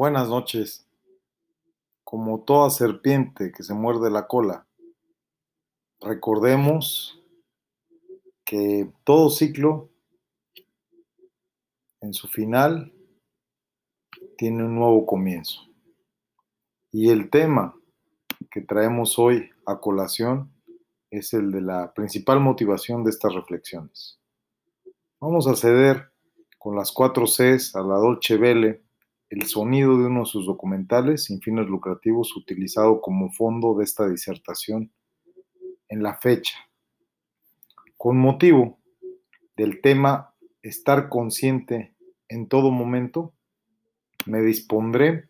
Buenas noches. Como toda serpiente que se muerde la cola, recordemos que todo ciclo en su final tiene un nuevo comienzo. Y el tema que traemos hoy a colación es el de la principal motivación de estas reflexiones. Vamos a ceder con las cuatro Cs a la Dolce Vele el sonido de uno de sus documentales sin fines lucrativos utilizado como fondo de esta disertación en la fecha. Con motivo del tema estar consciente en todo momento, me dispondré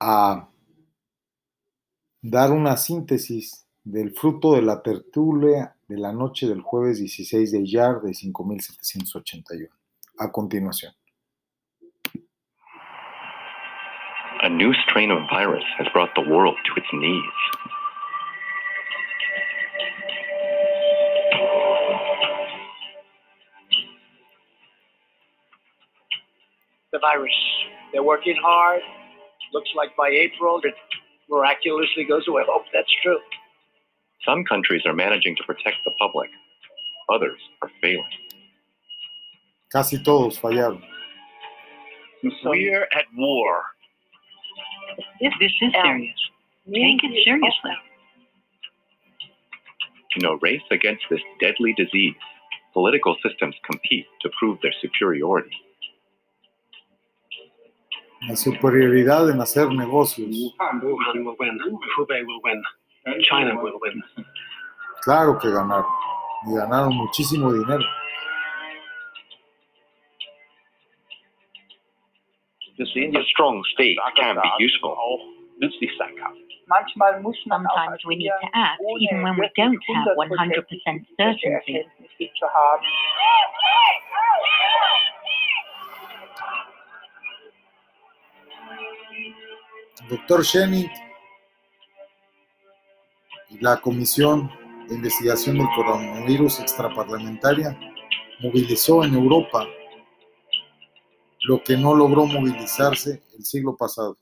a dar una síntesis del fruto de la tertulia de la noche del jueves 16 de Iyar de 5781. A continuación. A new strain of virus has brought the world to its knees. The virus. They're working hard. Looks like by April it miraculously goes away. I hope that's true. Some countries are managing to protect the public, others are failing. Casi todos fallaron. We're at war. This, this is serious. Take it seriously. In a race against this deadly disease, political systems compete to prove their superiority. La superioridad en hacer negocios. Wuhan will win. Hubei will win. China will win. Claro que ganaron. Y ganaron muchísimo dinero. A strong state can be useful. Sometimes we need to act even when we don't have 100% 100% certainty. Doctor Schenning y la Comisión de Investigación del Coronavirus Extraparlamentaria movilizó en Europa lo que no logró movilizarse el siglo pasado.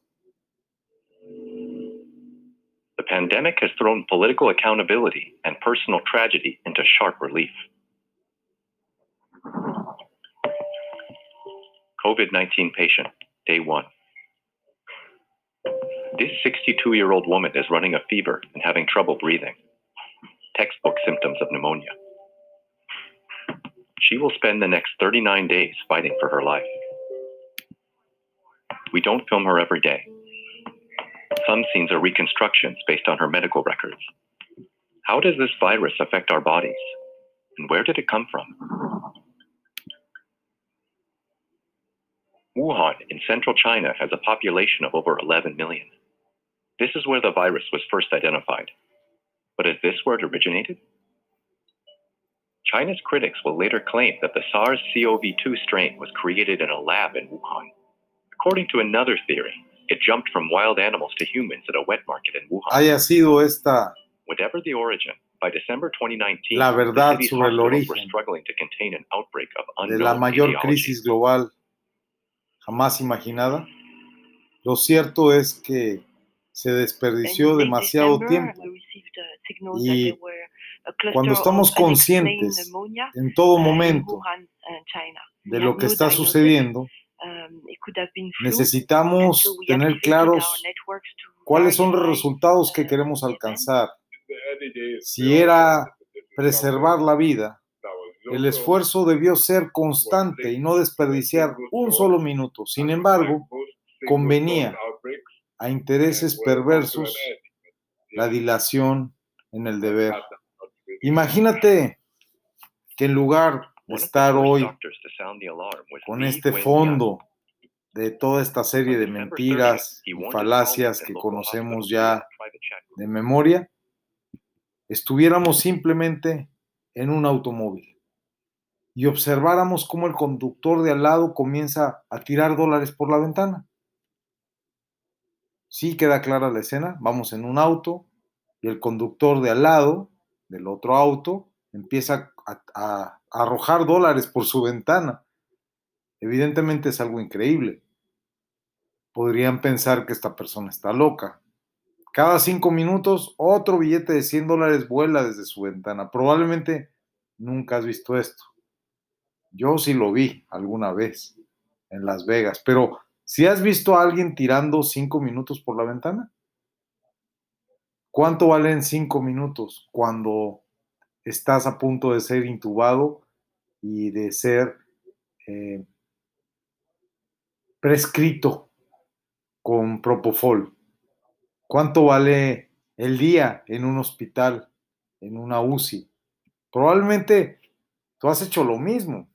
The pandemic has thrown political accountability and personal tragedy into sharp relief. COVID 19 patient, day one. This 62 year old woman is running a fever and having trouble breathing. Textbook symptoms of pneumonia. She will spend the next 39 days fighting for her life. We don't film her every day. Some scenes are reconstructions based on her medical records. How does this virus affect our bodies? And where did it come from? Wuhan in central China has a population of over 11 million. This is where the virus was first identified. But is this where it originated? China's critics will later claim that the SARS CoV 2 strain was created in a lab in Wuhan. According to another theory, it jumped from wild animals to humans at a wet market in Wuhan. Haya sido esta Whatever the origin, by December 2019, La verdad the sobre el hospitals were origen struggling to contain an outbreak of de unknown la mayor etiology. crisis global jamás imaginada, lo cierto es que se desperdició demasiado tiempo y cuando estamos conscientes en todo momento de lo que está sucediendo, necesitamos tener claros cuáles son los resultados que queremos alcanzar. Si era preservar la vida, el esfuerzo debió ser constante y no desperdiciar un solo minuto. Sin embargo, convenía a intereses perversos la dilación en el deber. Imagínate que en lugar the estar hoy con este fondo de toda esta serie de mentiras 30th, he y falacias que conocemos ya de memoria, estuviéramos simplemente en un automóvil y observáramos cómo el conductor de al lado comienza a tirar dólares por la ventana. Sí queda clara la escena, vamos en un auto y el conductor de al lado, del otro auto, empieza a- a arrojar dólares por su ventana. Evidentemente es algo increíble. Podrían pensar que esta persona está loca. Cada cinco minutos, otro billete de 100 dólares vuela desde su ventana. Probablemente nunca has visto esto. Yo sí lo vi alguna vez en Las Vegas, pero ¿si has visto a alguien tirando cinco minutos por la ventana? ¿Cuánto valen cinco minutos cuando estás a punto de ser intubado y de ser eh, prescrito con propofol? ¿Cuánto vale el día en un hospital, en una UCI? Probablemente tú has hecho lo mismo.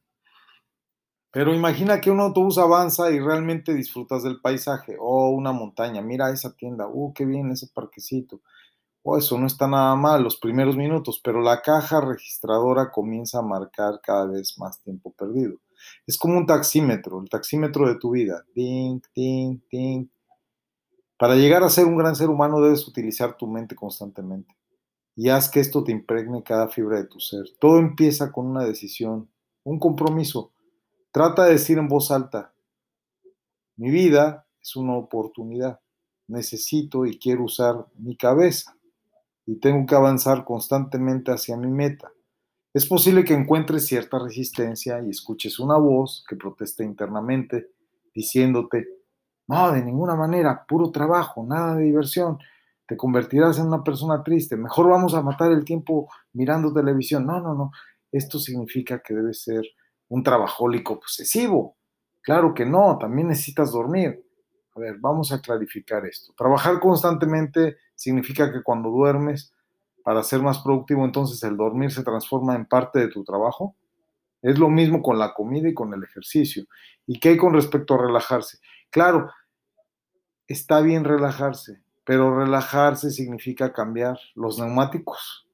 Pero imagina que un autobús avanza y realmente disfrutas del paisaje. O una montaña, mira esa tienda, uh, qué bien ese parquecito. O eso no está nada mal los primeros minutos, pero la caja registradora comienza a marcar cada vez más tiempo perdido. Es como un taxímetro, el taxímetro de tu vida. Ding, ding, ding. Para llegar a ser un gran ser humano debes utilizar tu mente constantemente. Y haz que esto te impregne cada fibra de tu ser. Todo empieza con una decisión, un compromiso Trata de decir en voz alta, mi vida es una oportunidad. Necesito y quiero usar mi cabeza y tengo que avanzar constantemente hacia mi meta. Es posible que encuentres cierta resistencia y escuches una voz que protesta internamente diciéndote, no, de ninguna manera, puro trabajo, nada de diversión, te convertirás en una persona triste, mejor vamos a matar el tiempo mirando televisión. No, no, no, esto significa que debes ser un trabajólico posesivo. Claro que no, también necesitas dormir. A ver, vamos a clarificar esto. Trabajar constantemente significa que cuando duermes, para ser más productivo, entonces el dormir se transforma en parte de tu trabajo. Es lo mismo con la comida y con el ejercicio. ¿Y qué hay con respecto a relajarse? Claro, está bien relajarse, pero relajarse significa cambiar los neumáticos.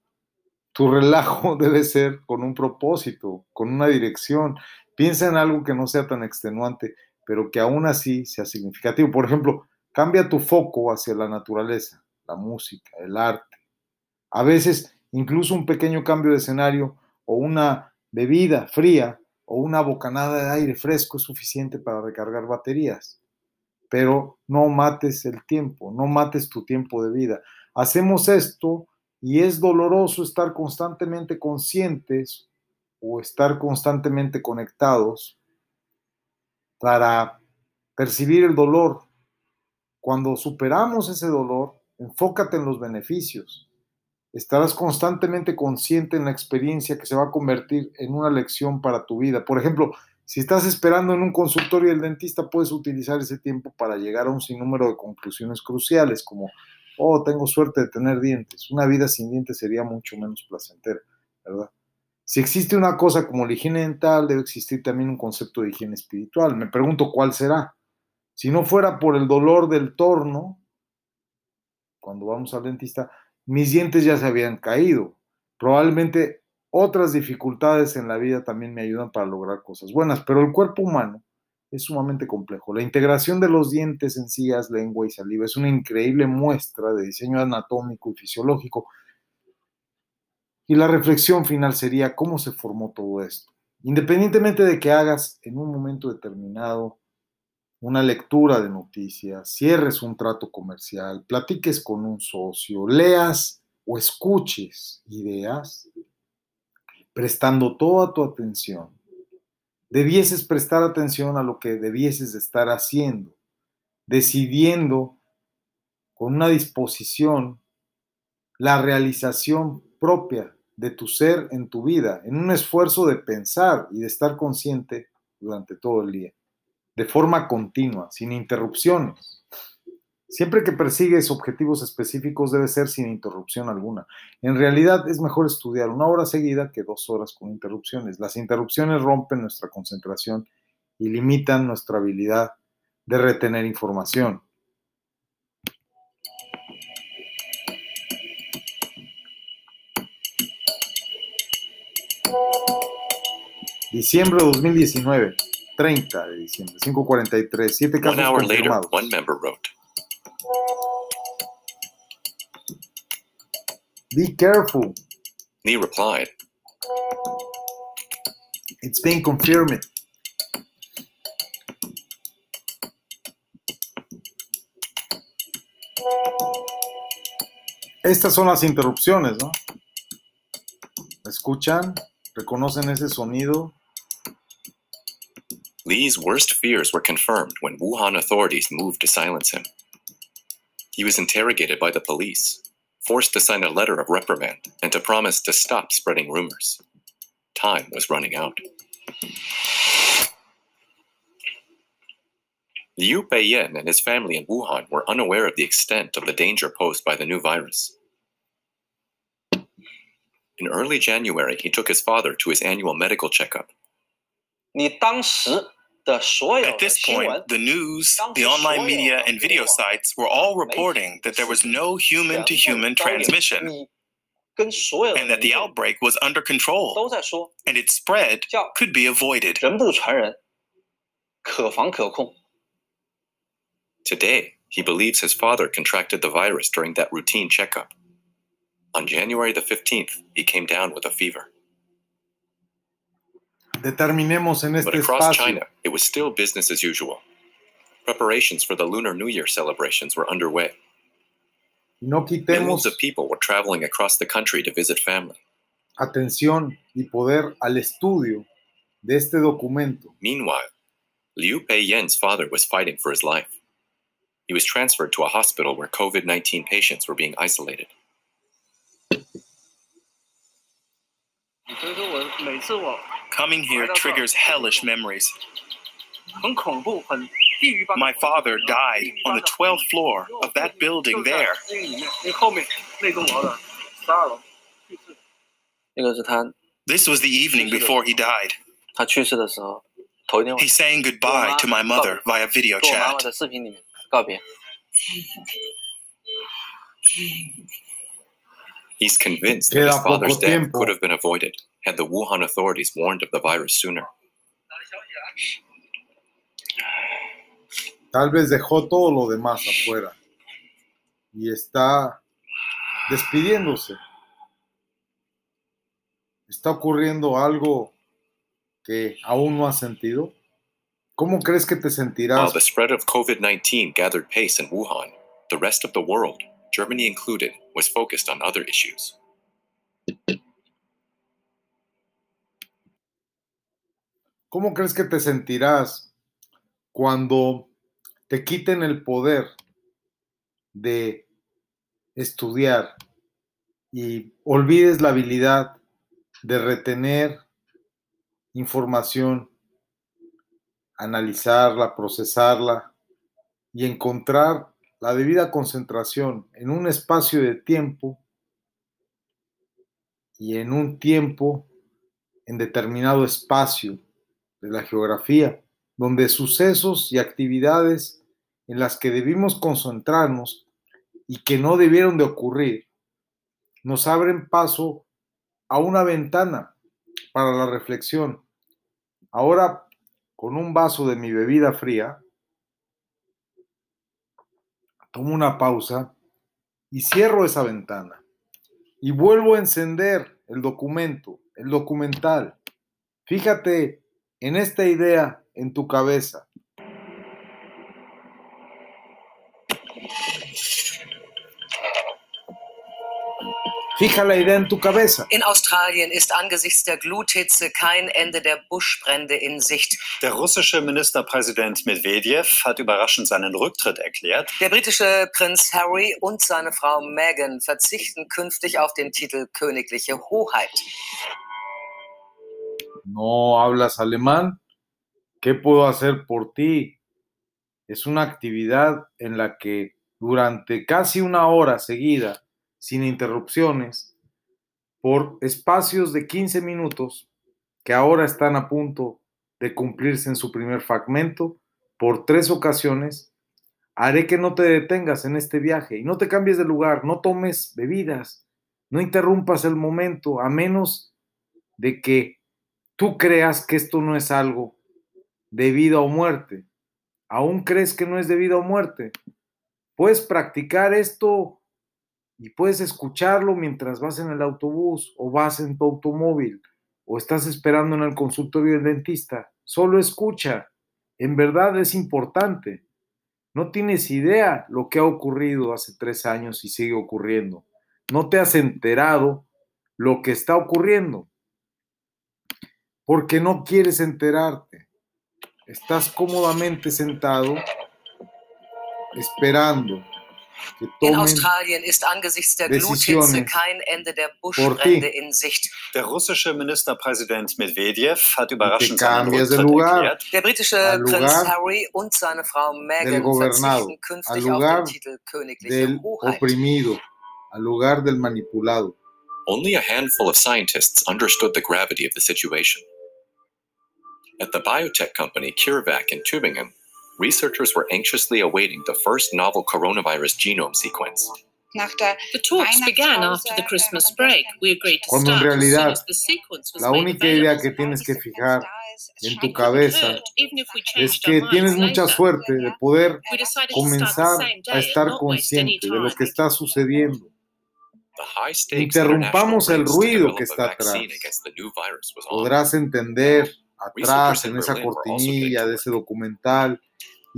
Tu relajo debe ser con un propósito, con una dirección. Piensa en algo que no sea tan extenuante, pero que aún así sea significativo. Por ejemplo, cambia tu foco hacia la naturaleza, la música, el arte. A veces, incluso un pequeño cambio de escenario o una bebida fría o una bocanada de aire fresco es suficiente para recargar baterías. Pero no mates el tiempo, no mates tu tiempo de vida. Hacemos esto y es doloroso estar constantemente conscientes o estar constantemente conectados para percibir el dolor. Cuando superamos ese dolor, enfócate en los beneficios. Estarás constantemente consciente en la experiencia que se va a convertir en una lección para tu vida. Por ejemplo, si estás esperando en un consultorio del dentista, puedes utilizar ese tiempo para llegar a un sinnúmero de conclusiones cruciales, como oh, tengo suerte de tener dientes. Una vida sin dientes sería mucho menos placentera, ¿verdad? Si existe una cosa como la higiene dental, debe existir también un concepto de higiene espiritual. Me pregunto cuál será. Si no fuera por el dolor del torno, cuando vamos al dentista, mis dientes ya se habían caído. Probablemente otras dificultades en la vida también me ayudan para lograr cosas buenas, pero el cuerpo humano es sumamente complejo. La integración de los dientes, encías, lengua y saliva es una increíble muestra de diseño anatómico y fisiológico. Y la reflexión final sería cómo se formó todo esto. Independientemente de que hagas en un momento determinado una lectura de noticias, cierres un trato comercial, platiques con un socio, leas o escuches ideas, prestando toda tu atención. Debieses prestar atención a lo que debieses estar haciendo, decidiendo con una disposición la realización propia de tu ser en tu vida, en un esfuerzo de pensar y de estar consciente durante todo el día, de forma continua, sin interrupciones. Siempre que persigues objetivos específicos debe ser sin interrupción alguna. En realidad es mejor estudiar una hora seguida que dos horas con interrupciones. Las interrupciones rompen nuestra concentración y limitan nuestra habilidad de retener información. Diciembre de 2019, 30 de diciembre, 5.43, 7 casos One hour. Later, one member wrote. Be careful. He replied. It's been confirmed. Estas son las interrupciones, ¿no? ¿Escuchan? ¿Reconocen ese sonido? Li's worst fears were confirmed when Wuhan authorities moved to silence him. He was interrogated by the police, forced to sign a letter of reprimand, and to promise to stop spreading rumors. Time was running out. Liu Beiyan and his family in Wuhan were unaware of the extent of the danger posed by the new virus. In early January, he took his father to his annual medical checkup. 你当时的所有 at this point, the news, the online media, and video sites were all reporting that there was no human to human transmission mm. and that the outbreak was under control and its spread could be avoided. Today, he believes his father contracted the virus during that routine checkup. On January the 15th, he came down with a fever. Determinemos en But este across espacio. China, it was still business as usual. Preparations for the Lunar New Year celebrations were underway. No Millions of people were traveling across the country to visit family. atención y poder al estudio de este documento. Meanwhile, Liu Peiyan's father was fighting for his life. He was transferred to a hospital where COVID 19 patients were being isolated. Coming here triggers hellish memories. 很恐怖，很地狱般的 My father died on the 12th floor of that building there. 那个里面，那后面那栋楼的十二楼去世。那个是他 This was the evening before he died. 他去世的时候，头一天晚 He's saying goodbye to my mother via video 跟我妈妈 chat. He's convinced that his father's death could have been avoided had the Wuhan authorities warned of the virus sooner. Tal vez dejó todo lo demás afuera y está despidiéndose. ¿Está ocurriendo algo que aún no has sentido? ¿Cómo crees que te sentirás? While the spread of COVID-19 gathered pace in Wuhan, the rest of the world Germany included, was focused on other issues. ¿Cómo crees que te sentirás cuando te quiten el poder de estudiar y olvides la habilidad de retener información, analizarla, procesarla y encontrar la debida concentración en un espacio de tiempo y en un tiempo en determinado espacio de la geografía, donde sucesos y actividades en las que debimos concentrarnos y que no debieron de ocurrir, nos abren paso a una ventana para la reflexión. Ahora, con un vaso de mi bebida fría, tomo una pausa y cierro esa ventana y vuelvo a encender el documento, el documental. Fíjate en esta idea en tu cabeza. Fija la idea en tu cabeza. In Australien ist angesichts der Gluthitze kein Ende der Buschbrände in Sicht. Der russische Ministerpräsident Medvedev hat überraschend seinen Rücktritt erklärt. Der britische Prinz Harry und seine Frau Meghan verzichten künftig auf den Titel königliche Hoheit. No hablas alemán. ¿Qué puedo hacer por ti? Es una actividad en la que durante casi una hora seguida, sin interrupciones, por espacios de 15 minutos, que ahora están a punto de cumplirse en su primer fragmento, por tres ocasiones, haré que no te detengas en este viaje y no te cambies de lugar, no tomes bebidas, no interrumpas el momento, a menos de que tú creas que esto no es algo de vida o muerte. ¿Aún crees que no es de vida o muerte? Puedes practicar esto y puedes escucharlo mientras vas en el autobús o vas en tu automóvil o estás esperando en el consultorio del dentista. Solo escucha. En verdad es importante. No tienes idea lo que ha ocurrido hace tres años y sigue ocurriendo. No te has enterado lo que está ocurriendo. Porque no quieres enterarte. Estás cómodamente sentado esperando In Australien ist angesichts der Gluthitze kein Ende der Buschbrände in Sicht. Der russische Ministerpräsident Medvedev hat überraschend seinen erklärt. Der britische Prinz Harry und seine Frau Meghan verzichten künftig auf den Titel königliche del Hoheit. oprimido, al lugar del manipulado. Only a handful of scientists understood the gravity of the situation. At the biotech company CureVac in Tübingen, researchers were anxiously awaiting the first novel coronavirus genome sequence. The talks began after the Christmas break. We agreed to Cuando en start as soon realidad, as the sequence was La made única idea que tienes que fijar en tu cabeza es que tienes mucha suerte de poder comenzar a estar consciente de lo que está sucediendo. Interrumpamos el ruido que está atrás. Podrás entender atrás en esa cortinilla de ese documental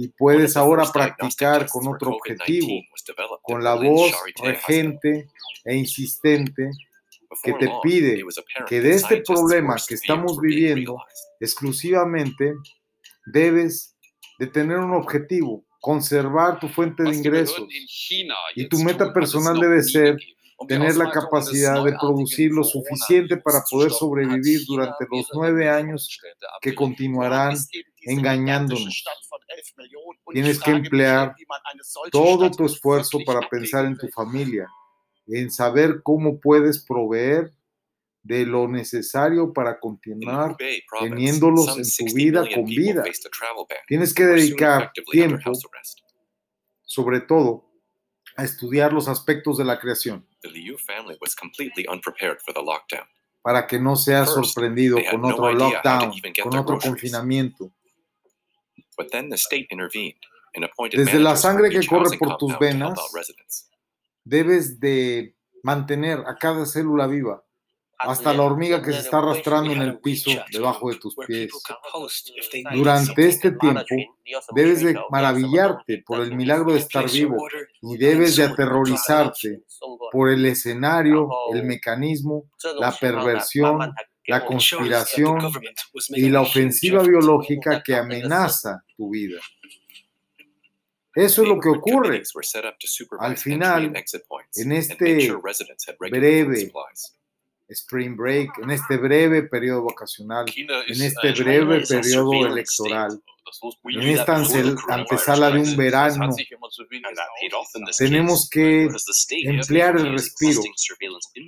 y puedes ahora practicar con otro COVID-19 objetivo, con la voz regente e insistente que te pide que de este problema que estamos viviendo exclusivamente debes de tener un objetivo, conservar tu fuente de ingresos y tu meta personal debe ser tener la capacidad de producir lo suficiente para poder sobrevivir durante los nueve años que continuarán engañándonos. Tienes que emplear todo tu esfuerzo para pensar en tu familia, en saber cómo puedes proveer de lo necesario para In continuar teniéndolos en tu 60 vida con vida. Tienes que dedicar tiempo, sobre todo, a estudiar los aspectos de la creación The Liu family was completely unprepared for the lockdown. para que no seas sorprendido con otro lockdown, con otro confinamiento. Desde la sangre que corre por tus venas. Debes de mantener a cada célula viva, hasta la hormiga que se está arrastrando en el piso debajo de tus pies. Durante este tiempo, debes de maravillarte por el milagro de estar vivo y debes de aterrorizarte por el escenario, el mecanismo, la perversión, la conspiración y la ofensiva biológica que amenaza tu vida. Eso es lo que ocurre. al final, en este breve spring break, en este breve periodo vacacional, en este breve periodo electoral, en esta antesala de un verano, tenemos que emplear el respiro,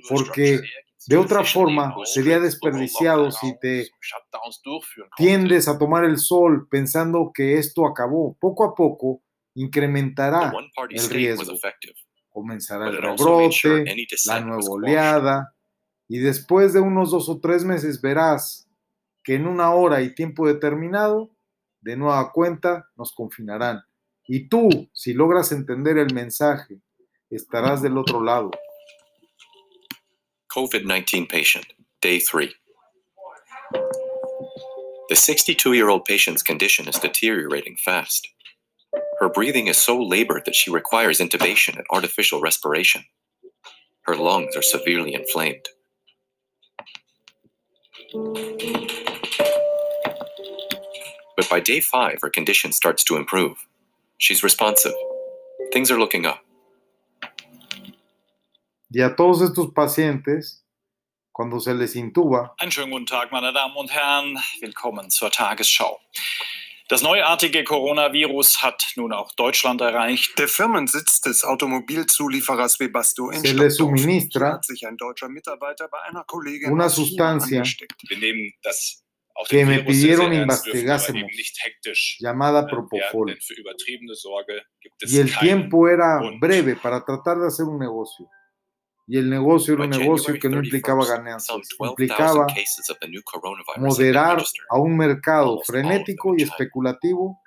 porque de otra forma sería desperdiciado si te tiendes a tomar el sol pensando que esto acabó. Poco a poco incrementará el riesgo. Comenzará el rebrote, la nueva oleada, y después de unos dos o tres meses verás que en una hora y tiempo determinado, de nueva cuenta, nos confinarán. Y tú, si logras entender el mensaje, estarás del otro lado. COVID-19 patient, day three. The 62-year-old patient's condition is deteriorating fast. Her breathing is so labored that she requires intubation and artificial respiration. Her lungs are severely inflamed. But by day five, her condition starts to improve. She's responsive. Things are looking up. Y a todos estos pacientes, cuando se les intuba, Einen schönen guten Tag, meine Damen und Herren. Willkommen zur Tagesschau. Das neuartige Coronavirus hat nun auch Deutschland erreicht. Der Firmensitz des Automobilzulieferers Webasto in se les Stockdorf. Hier suministra hat sich ein deutscher Mitarbeiter bei einer Kollegin una sustancia angesteckt. Wir nehmen das auch que den me pidieron investigásemos, eben nicht hektisch llamada äh, Propofol. denn für übertriebene Sorge gibt es Y el tiempo era Grund. breve para tratar de hacer un negocio. Y el negocio era un negocio que no implicaba 31st, some ganancias, 12,000 implicaba moderar a un mercado frenético y especulativo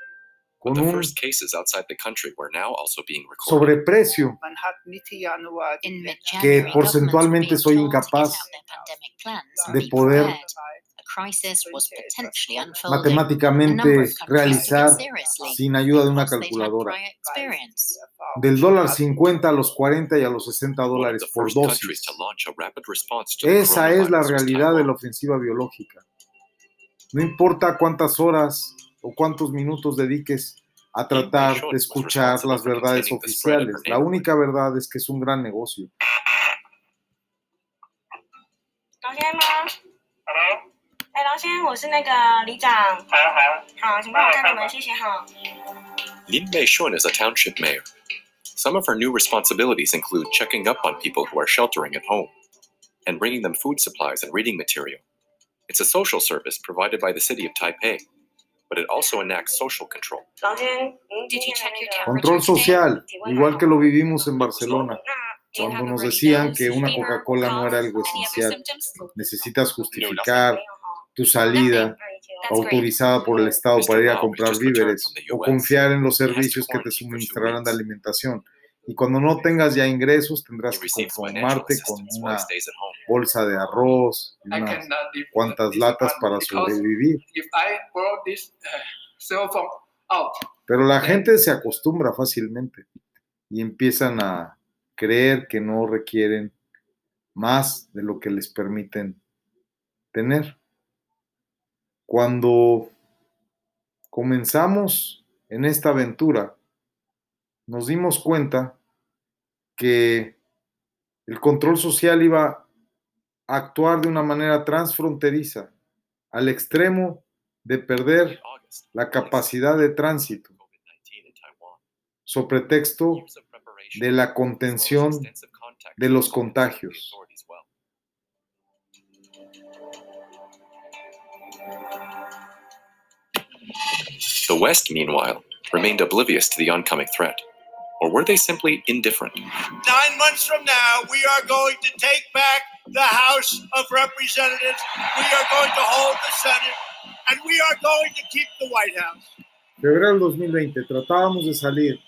con un first cases outside the country were now also being recorded. sobreprecio que porcentualmente soy incapaz de poder matemáticamente realizar sin ayuda de una calculadora. Del dólar 50 a los 40 y a los 60 One of dólares por dosis. Esa es la realidad de la ofensiva biológica. No importa cuántas horas o cuántos minutos dediques a tratar de escuchar las verdades oficiales, la única verdad es que es un gran negocio. 狼先吗？哎，狼先，我是那个里长。好好。好，请帮我开个门，谢谢哈。 Lin Mei Shun is a township mayor. Some of her new responsibilities include checking up on people who are sheltering at home and bringing them food supplies and reading material. It's a social service provided by the city of Taipei, but it also enacts social control. 狼先，您今 Did you 天 check 的 your 那个 Control social, igual que lo vivimos en Barcelona, 那 cuando nos decían que una Coca-Cola no era algo esencial. Necesitas justificar tu salida autorizada por el Estado para ir a comprar víveres o confiar en los servicios que te suministrarán de alimentación. Y cuando no tengas ya ingresos, tendrás que conformarte con una bolsa de arroz y unas cuantas latas para sobrevivir. If I borrow this uh, cell phone out, Pero la gente se acostumbra fácilmente y empiezan a creer que no requieren más de lo que les permiten tener. Cuando comenzamos en esta aventura, nos dimos cuenta que el control social iba a actuar de una manera transfronteriza, al extremo de perder la capacidad de tránsito, sobre pretexto de la contención de los contagios. The West, meanwhile, remained oblivious to the oncoming threat. Or were they simply indifferent? Nine months from now, we are going to take back the House of Representatives. We are going to hold the Senate. And we are going to keep the White House. Febrero del 2020, tratábamos de salir.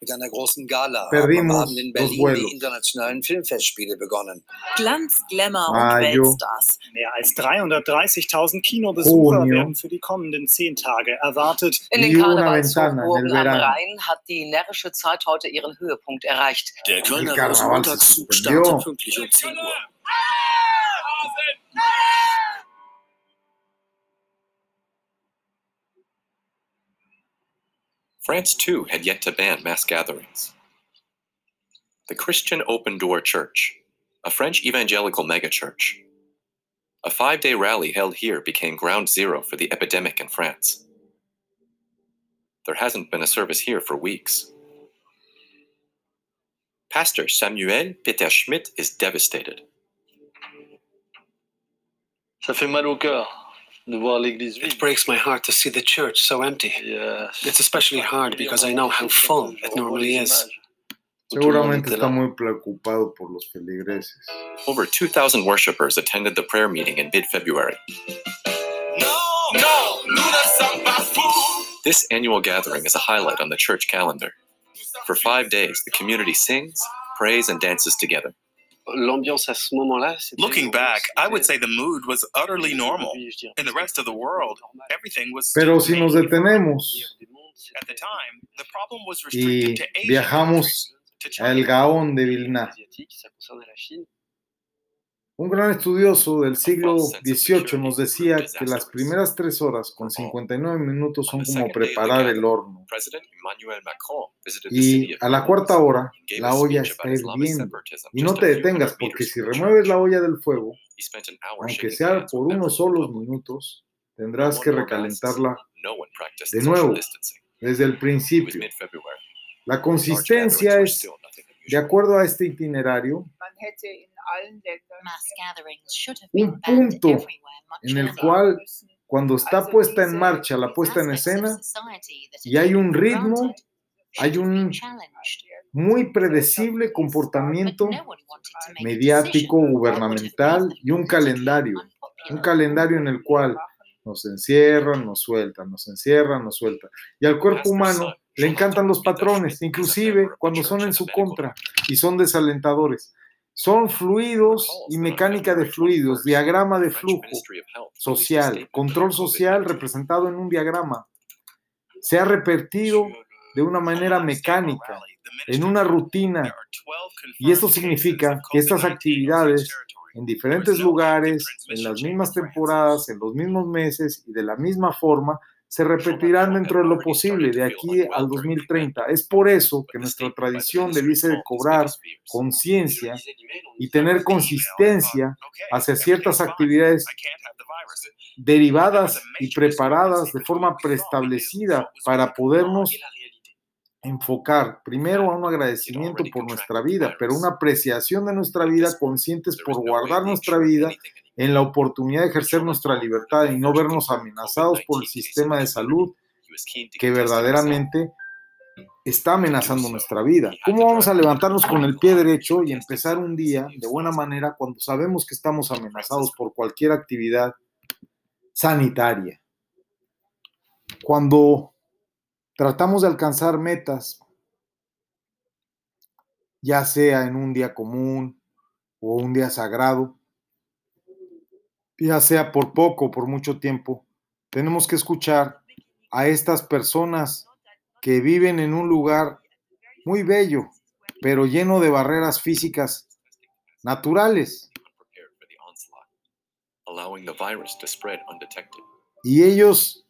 Mit einer großen Gala haben am Perdimos Abend in Berlin die internationalen Filmfestspiele begonnen. Glanz, Glamour und Mayo. Weltstars. Mehr als 330.000 Kinobesucher Junio. werden für die kommenden zehn Tage erwartet. In den Karnevalshochburgen am. Rhein hat die närrische Zeit heute ihren Höhepunkt erreicht. Der Kölner Rosenmontagszug startet pünktlich um 10 Uhr. France, too, had yet to ban mass gatherings. The Christian Open Door Church, a French evangelical megachurch. A five day rally held here became ground zero for the epidemic in France. There hasn't been a service here for weeks. Pastor Samuel Peter Schmidt is devastated. Ça fait mal au cœur It breaks my heart to see the church so empty. Yes. It's especially hard because I know how full it normally is. Seguramente está muy preocupado por los feligreses. Over 2,000 worshippers attended the prayer meeting in mid February. No, Luna Sambafu. This annual gathering is a highlight on the church calendar. For five days, the community sings, prays, and dances together. L'ambiance à ce moment-là, c'était- Looking back, I would say the mood was utterly normal. In the rest of the world, everything was Pero si nos detenemos at the time. The problem was y restricted to Asia. viajamos a El Gaón de Vilna, un gran estudioso del siglo XVIII nos decía que las primeras tres horas con 59 minutos son como preparar el horno. Y a la cuarta hora la olla está hirviendo. Y no te detengas porque si remueves la olla del fuego, aunque sea por unos solos minutos, tendrás que recalentarla No one practiced de nuevo, desde el principio. La consistencia es, de acuerdo a este itinerario, Un punto en el cual cuando está puesta en marcha la puesta en escena y hay un ritmo, hay un muy predecible comportamiento mediático, gubernamental y un calendario, un calendario en el cual nos encierran, nos sueltan, nos encierran, nos sueltan. Y al cuerpo humano le encantan los patrones, inclusive cuando son en su contra y son desalentadores. Son fluidos y mecánica de fluidos, diagrama de flujo social, control social representado en un diagrama. Se ha repetido de una manera mecánica, en una rutina, y esto significa que estas actividades en diferentes lugares, en las mismas temporadas, en los mismos meses y de la misma forma, se repetirán dentro de lo posible de aquí al 2030. Es por eso que nuestra tradición debiese de cobrar conciencia y tener consistencia hacia ciertas actividades derivadas y preparadas de forma preestablecida para podernos enfocar primero a un agradecimiento por nuestra vida, pero una apreciación de nuestra vida, conscientes por guardar nuestra vida en la oportunidad de ejercer nuestra libertad y no vernos amenazados por el sistema de salud que verdaderamente está amenazando nuestra vida. ¿Cómo vamos a levantarnos con el pie derecho y empezar un día de buena manera cuando sabemos que estamos amenazados por cualquier actividad sanitaria? Cuando tratamos de alcanzar metas, ya sea en un día común o un día sagrado, ya sea por poco o por mucho tiempo, tenemos que escuchar a estas personas que viven en un lugar muy bello, pero lleno de barreras físicas naturales. Y ellos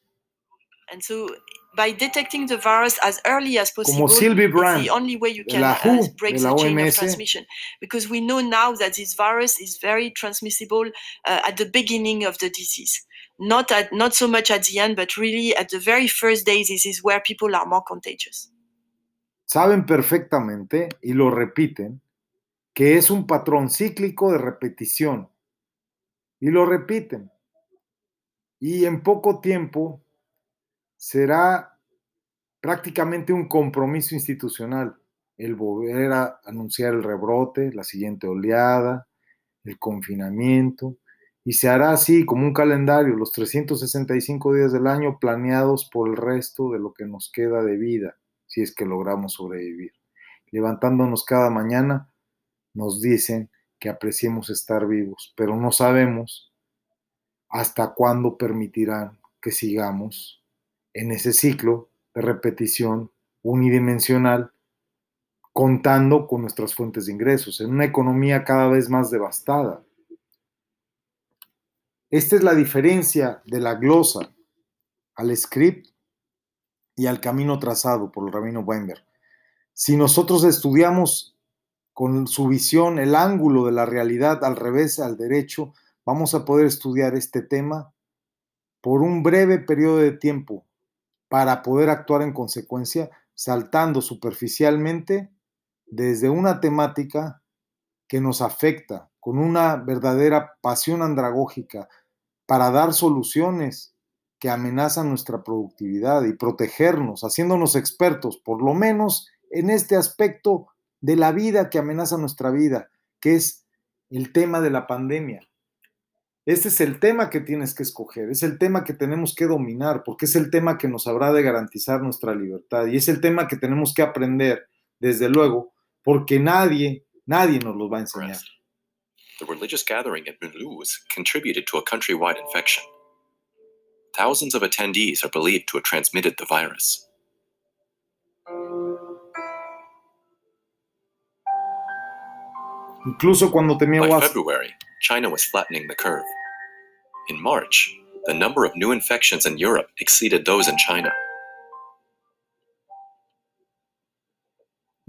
by detecting the virus as early as possible, Como Sylvie Brand, the only way you can la uh, break the chain of transmission. Because we know now that this virus is very transmissible uh, at the beginning of the disease. Not at not so much at the end, but really at the very first days. This is where people are more contagious. saben perfectamente y lo repiten que es un patrón cíclico de repetición y lo repiten. Y en poco tiempo será prácticamente un compromiso institucional el volver a anunciar el rebrote, la siguiente oleada, el confinamiento, y se hará así como un calendario, los 365 días del año planeados por el resto de lo que nos queda de vida, si es que logramos sobrevivir. Levantándonos cada mañana, nos dicen que apreciemos estar vivos, pero no sabemos hasta cuándo permitirán que sigamos en ese ciclo de repetición unidimensional, contando con nuestras fuentes de ingresos, en una economía cada vez más devastada. Esta es la diferencia de la glosa al script y al camino trazado por el rabino Weinberg. Si nosotros estudiamos con su visión el ángulo de la realidad al revés, al derecho, vamos a poder estudiar este tema por un breve periodo de tiempo para poder actuar en consecuencia, saltando superficialmente desde una temática que nos afecta con una verdadera pasión andragógica para dar soluciones que amenazan nuestra productividad y protegernos, haciéndonos expertos, por lo menos en este aspecto de la vida que amenaza nuestra vida, que es el tema de la pandemia. Este es el tema que tienes que escoger, es el tema que tenemos que dominar, porque es el tema que nos habrá de garantizar nuestra libertad y es el tema que tenemos que aprender, desde luego, porque nadie, nadie nos lo va a enseñar. The religious gathering at Mulhouse contributed to a countrywide infection. Thousands of attendees are believed to have transmitted the virus. Incluso cuando tenía By February, China was flattening the curve. In March, the number of new infections in Europe exceeded those in China.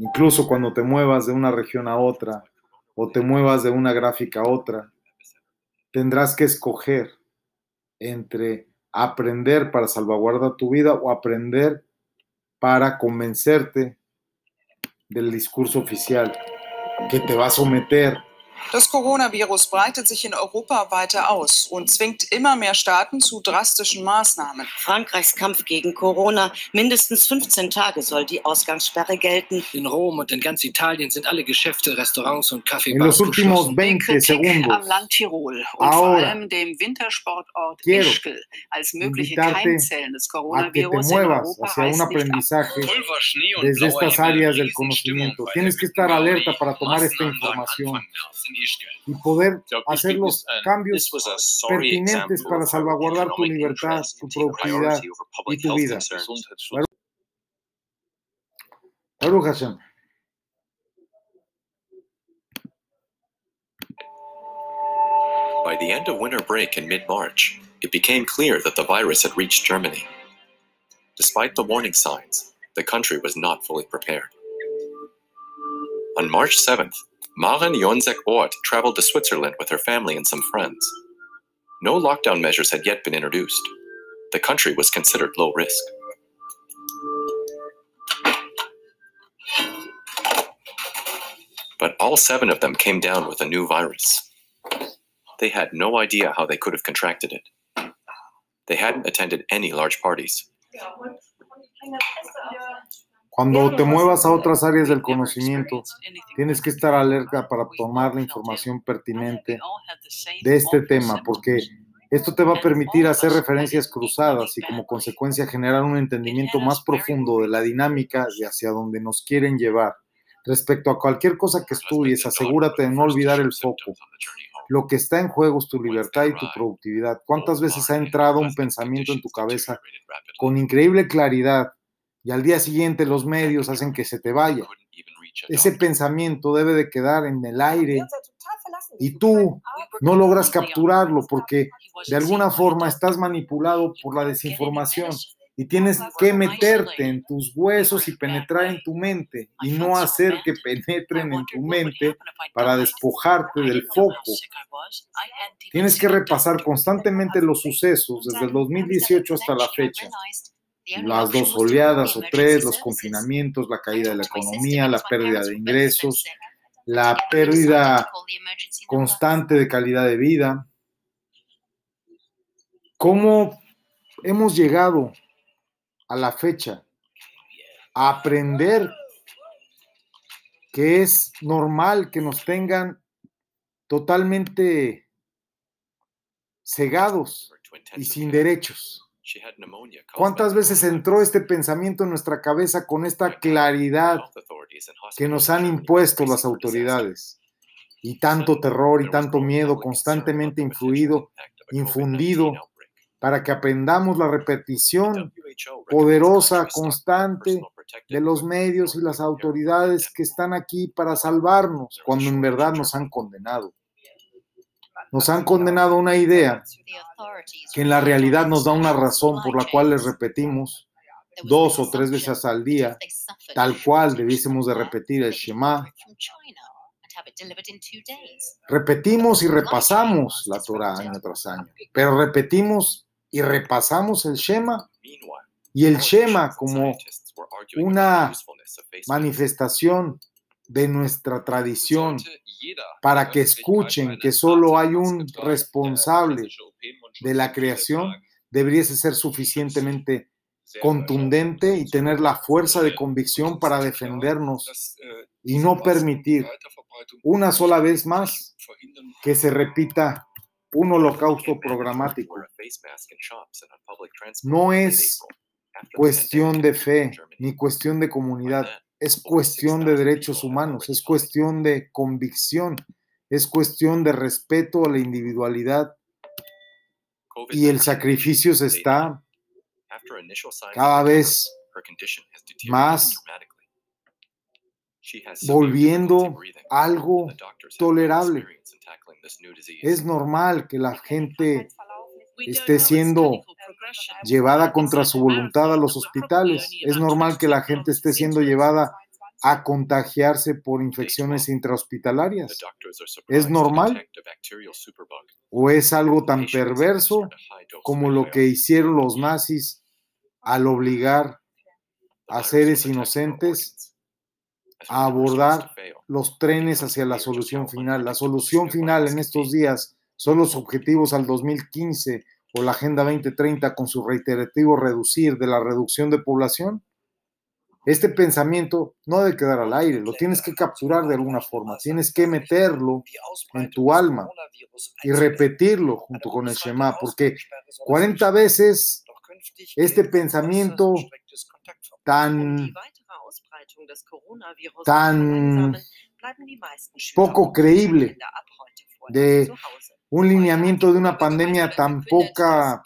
incluso cuando te muevas de una región a otra o te muevas de una gráfica a otra, tendrás que escoger entre aprender para salvaguardar tu vida o aprender para convencerte del discurso oficial que te va a someter Das Coronavirus breitet sich in Europa weiter aus und zwingt immer mehr Staaten zu drastischen Maßnahmen. Frankreichs Kampf gegen Corona. Mindestens 15 Tage soll die Ausgangssperre gelten. In Rom und in ganz Italien sind alle Geschäfte, Restaurants und Kaffeebars geschlossen. 20 Am Land Tirol und vor Ahora, allem dem Wintersportort quiero Ischgl als mögliche Keimzellen des Coronavirus in Europa reißen nicht ab. aprendizaje Pulver, Schnee und desde estas áreas del conocimiento. Tienes que estar alerta Mauri para tomar esta información. Y poder hacer los cambios this was a sorry pertinentes para salvaguardar tu libertad, tu to productividad y tu vida. Baruch Hashem. By the end of winter break in mid March, it became clear that the virus had reached Germany. Despite the warning signs, the country was not fully prepared. On March 7th, Maren Jonsek Ort traveled to Switzerland with her family and some friends. No lockdown measures had yet been introduced. The country was considered low risk. But all seven of them came down with a new virus. They had no idea how they could have contracted it. They hadn't attended any large parties. Cuando te muevas a otras áreas del conocimiento, tienes que estar alerta para tomar la información pertinente de este tema, porque esto te va a permitir hacer referencias cruzadas y como consecuencia generar un entendimiento más profundo de la dinámica de hacia donde nos quieren llevar. Respecto a cualquier cosa que estudies, asegúrate de no olvidar el foco. Lo que está en juego es tu libertad y tu productividad. ¿Cuántas veces ha entrado un pensamiento en tu cabeza con increíble claridad y al día siguiente los medios hacen que se te vaya? Ese pensamiento debe de quedar en el aire y tú no logras capturarlo porque de alguna forma estás manipulado por la desinformación y tienes que meterte en tus huesos y penetrar en tu mente y no hacer que penetren en tu mente para despojarte del foco. Tienes que repasar constantemente los sucesos desde el 2018 hasta la fecha. Las dos oleadas o tres, los confinamientos, la caída de la economía, la pérdida de ingresos, la pérdida constante de calidad de vida. ¿Cómo hemos llegado a la fecha a aprender que es normal que nos tengan totalmente cegados y sin derechos? ¿Cuántas veces entró este pensamiento en nuestra cabeza con esta claridad que nos han impuesto las autoridades? Y tanto terror y tanto miedo constantemente influido, infundido, para que aprendamos la repetición poderosa, constante de los medios y las autoridades que están aquí para salvarnos, cuando en verdad nos han condenado. Nos han condenado a una idea que en la realidad nos da una razón por la cual les repetimos dos o tres veces al día, tal cual debiésemos de repetir el Shema. Repetimos y repasamos la Torah año tras año, pero repetimos y repasamos el Shema. Y el Shema como una manifestación de nuestra tradición para que escuchen que solo hay un responsable de la creación, deberíase ser suficientemente contundente y tener la fuerza de convicción para defendernos y no permitir una sola vez más que se repita un holocausto programático. No es cuestión de fe ni cuestión de comunidad, es cuestión de derechos humanos, es cuestión de convicción, es cuestión de respeto a la individualidad. Y el sacrificio se está cada vez más volviendo algo tolerable. Es normal que la gente esté siendo llevada contra su voluntad a los hospitales. Es normal que la gente esté siendo llevada a contagiarse por infecciones intrahospitalarias. ¿Es normal? ¿O es algo tan perverso como lo que hicieron los nazis al obligar a seres inocentes a abordar los trenes hacia la solución final. La solución final en estos días son los objetivos al 2015 o la Agenda 2030 con su reiterativo reducir de la reducción de población. Este pensamiento no debe quedar al aire, lo tienes que capturar de alguna forma, tienes que meterlo en tu alma y repetirlo junto con el Shema, porque 40 veces este pensamiento tan, tan poco creíble de un lineamiento de una pandemia tan poca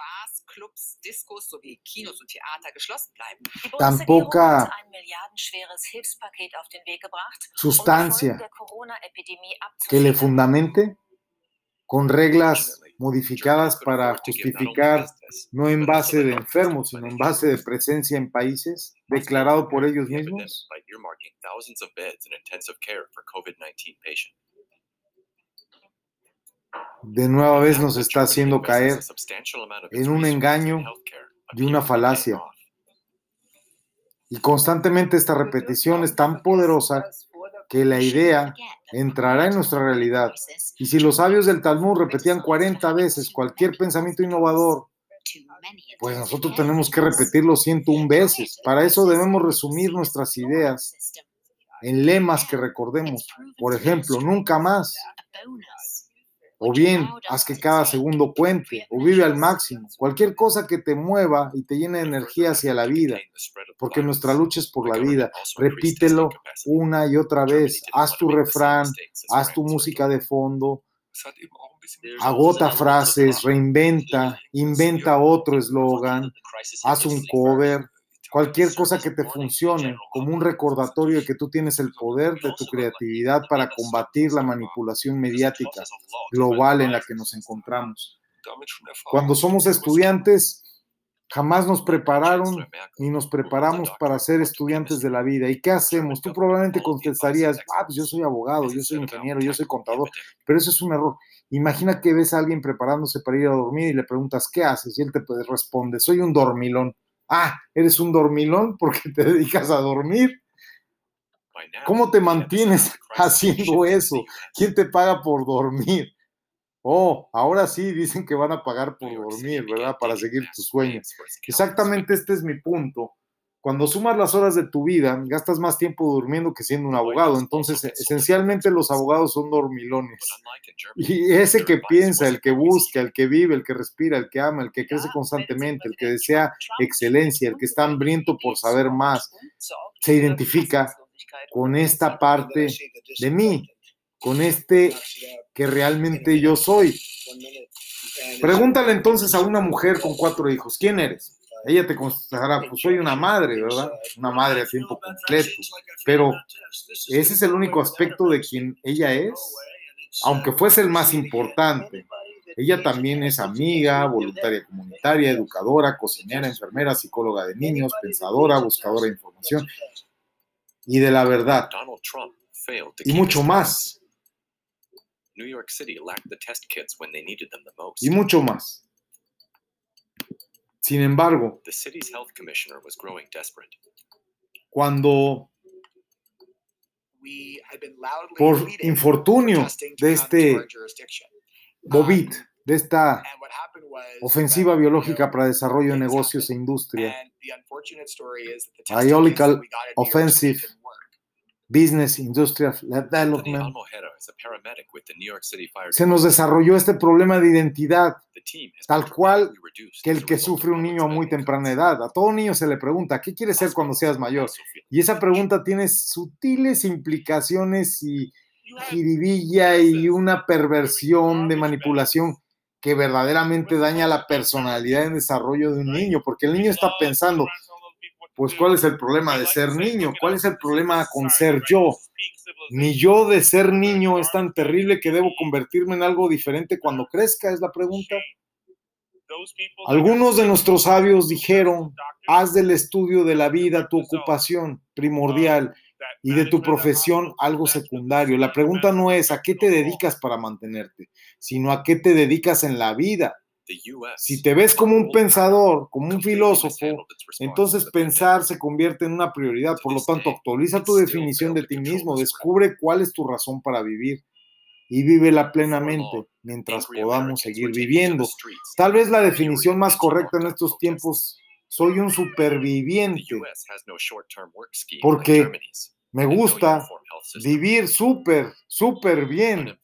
tan poca sustancia que le fundamente con reglas modificadas para justificar no en base de enfermos, sino en base de presencia en países, declarado por ellos mismos? De nueva vez nos está haciendo caer en un engaño y una falacia. Y constantemente esta repetición es tan poderosa que la idea entrará en nuestra realidad. Y si los sabios del Talmud repetían 40 veces cualquier pensamiento innovador, pues nosotros tenemos que repetirlo 101 veces. Para eso debemos resumir nuestras ideas en lemas que recordemos. Por ejemplo, nunca más. O bien, haz que cada segundo cuente, o vive al máximo. Cualquier cosa que te mueva y te llene de energía hacia la vida, porque nuestra lucha es por la vida. Repítelo una y otra vez. Haz tu refrán, haz tu música de fondo, agota frases, reinventa, inventa otro eslogan, haz un cover, cualquier cosa que te funcione como un recordatorio de que tú tienes el poder de tu creatividad para combatir la manipulación mediática global en la que nos encontramos. Cuando somos estudiantes, jamás nos prepararon ni nos preparamos para ser estudiantes de la vida. ¿Y qué hacemos? Tú probablemente contestarías, ah, pues yo soy abogado, yo soy ingeniero, yo soy contador, pero eso es un error. Imagina que ves a alguien preparándose para ir a dormir y le preguntas, ¿qué haces? Y él te responde, soy un dormilón. Ah, eres un dormilón porque te dedicas a dormir. ¿Cómo te mantienes haciendo eso? ¿Quién te paga por dormir? Oh, ahora sí dicen que van a pagar por dormir, ¿verdad? Para seguir tus sueños. Exactamente este es mi punto. Cuando sumas las horas de tu vida, gastas más tiempo durmiendo que siendo un abogado. Entonces, esencialmente los abogados son dormilones. Y ese que piensa, el que busca, el que vive, el que respira, el que ama, el que crece constantemente, el que desea excelencia, el que está hambriento por saber más, se identifica con esta parte de mí, con este que realmente yo soy. Pregúntale entonces a una mujer con cuatro hijos, ¿quién eres? Ella te contestará, pues soy una madre, ¿verdad? Una madre a tiempo completo. Pero ese es el único aspecto de quien ella es, aunque fuese el más importante. Ella también es amiga, voluntaria comunitaria, educadora, cocinera, enfermera, psicóloga de niños, pensadora, buscadora de información y de la verdad. Y mucho más. Y mucho más. Sin embargo, cuando por infortunio de este COVID, de esta ofensiva biológica para desarrollo de negocios e industria, Iolical Offensive Business Industrial Development, se nos desarrolló este problema de identidad, tal cual que el que sufre un niño a muy temprana edad. A todo niño se le pregunta, ¿qué quieres ser cuando seas mayor? Y esa pregunta tiene sutiles implicaciones y jiribilla y una perversión de manipulación que verdaderamente daña la personalidad en desarrollo de un niño, porque el niño está pensando, pues ¿cuál es el problema de ser niño? ¿Cuál es el problema con ser yo? Mi yo de ser niño es tan terrible que debo convertirme en algo diferente cuando crezca, es la pregunta. Algunos de nuestros sabios dijeron, haz del estudio de la vida tu ocupación primordial y de tu profesión algo secundario. La pregunta no es a qué te dedicas para mantenerte, sino a qué te dedicas en la vida Si te ves como un pensador, como un filósofo, entonces pensar se convierte en una prioridad. Por lo tanto, actualiza tu definición de ti mismo, descubre cuál es tu razón para vivir y vívela plenamente mientras podamos seguir viviendo. Tal vez la definición más correcta en estos tiempos, soy un superviviente, porque me gusta vivir súper, súper bien.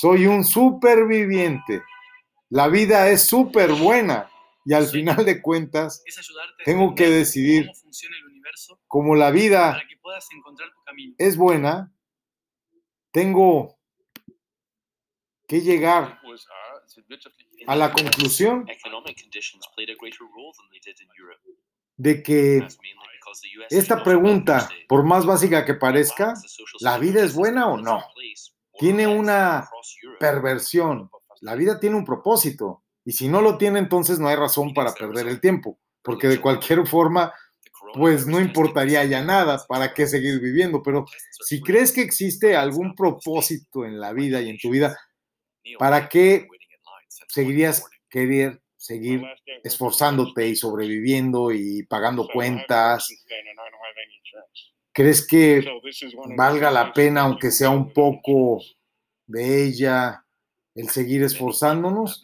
Soy un superviviente. La vida es súper buena y al final de cuentas tengo que decidir como la vida es buena, tengo que llegar a la conclusión de que esta pregunta, por más básica que parezca, ¿la vida es buena o no? Tiene una perversión. La vida tiene un propósito. Y si no lo tiene, entonces no hay razón para perder el tiempo. Porque de cualquier forma, pues no importaría ya nada. ¿Para qué seguir viviendo? Pero si crees que existe algún propósito en la vida y en tu vida, ¿para qué seguirías querer seguir esforzándote y sobreviviendo y pagando cuentas? ¿Crees que valga la pena, aunque sea un poco de ella, el seguir esforzándonos?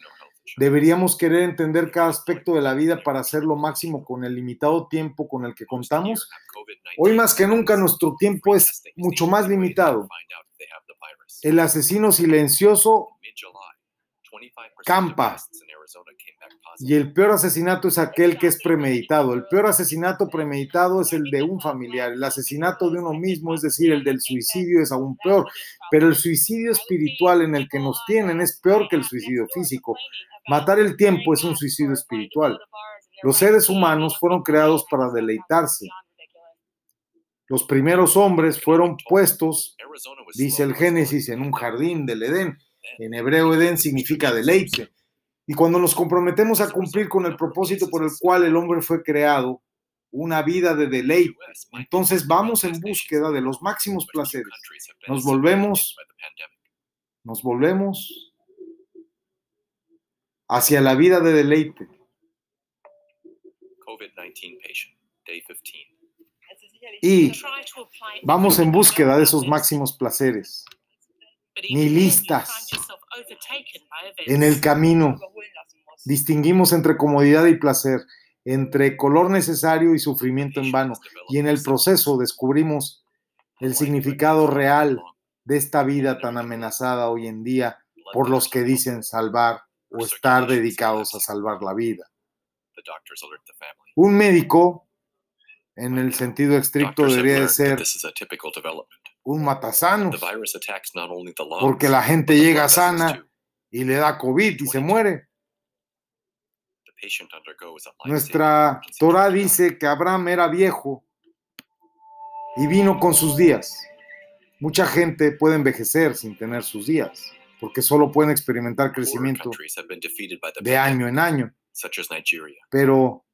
Deberíamos querer entender cada aspecto de la vida para hacer lo máximo con el limitado tiempo con el que contamos. Hoy más que nunca nuestro tiempo es mucho más limitado. El asesino silencioso campa. Y el peor asesinato es aquel que es premeditado. El peor asesinato premeditado es el de un familiar. El asesinato de uno mismo, es decir, el del suicidio es aún peor. Pero el suicidio espiritual en el que nos tienen es peor que el suicidio físico. Matar el tiempo es un suicidio espiritual. Los seres humanos fueron creados para deleitarse. Los primeros hombres fueron puestos, dice el Génesis, en un jardín del Edén. En hebreo Edén significa deleite. Y cuando nos comprometemos a cumplir con el propósito por el cual el hombre fue creado, una vida de deleite, entonces vamos en búsqueda de los máximos placeres. Nos volvemos, nos volvemos hacia la vida de deleite. Y vamos en búsqueda de esos máximos placeres. Ni listas. En el camino. Distinguimos entre comodidad y placer, entre color necesario y sufrimiento en vano. Y en el proceso descubrimos el significado real de esta vida tan amenazada hoy en día por los que dicen salvar o estar dedicados a salvar la vida. Un médico, en el sentido estricto, debería de ser un matasanos, porque la gente llega sana y le da COVID y se muere. Nuestra Torah dice que Abraham era viejo y vino con sus días. Mucha gente puede envejecer sin tener sus días, porque solo pueden experimentar crecimiento de año en año. Pero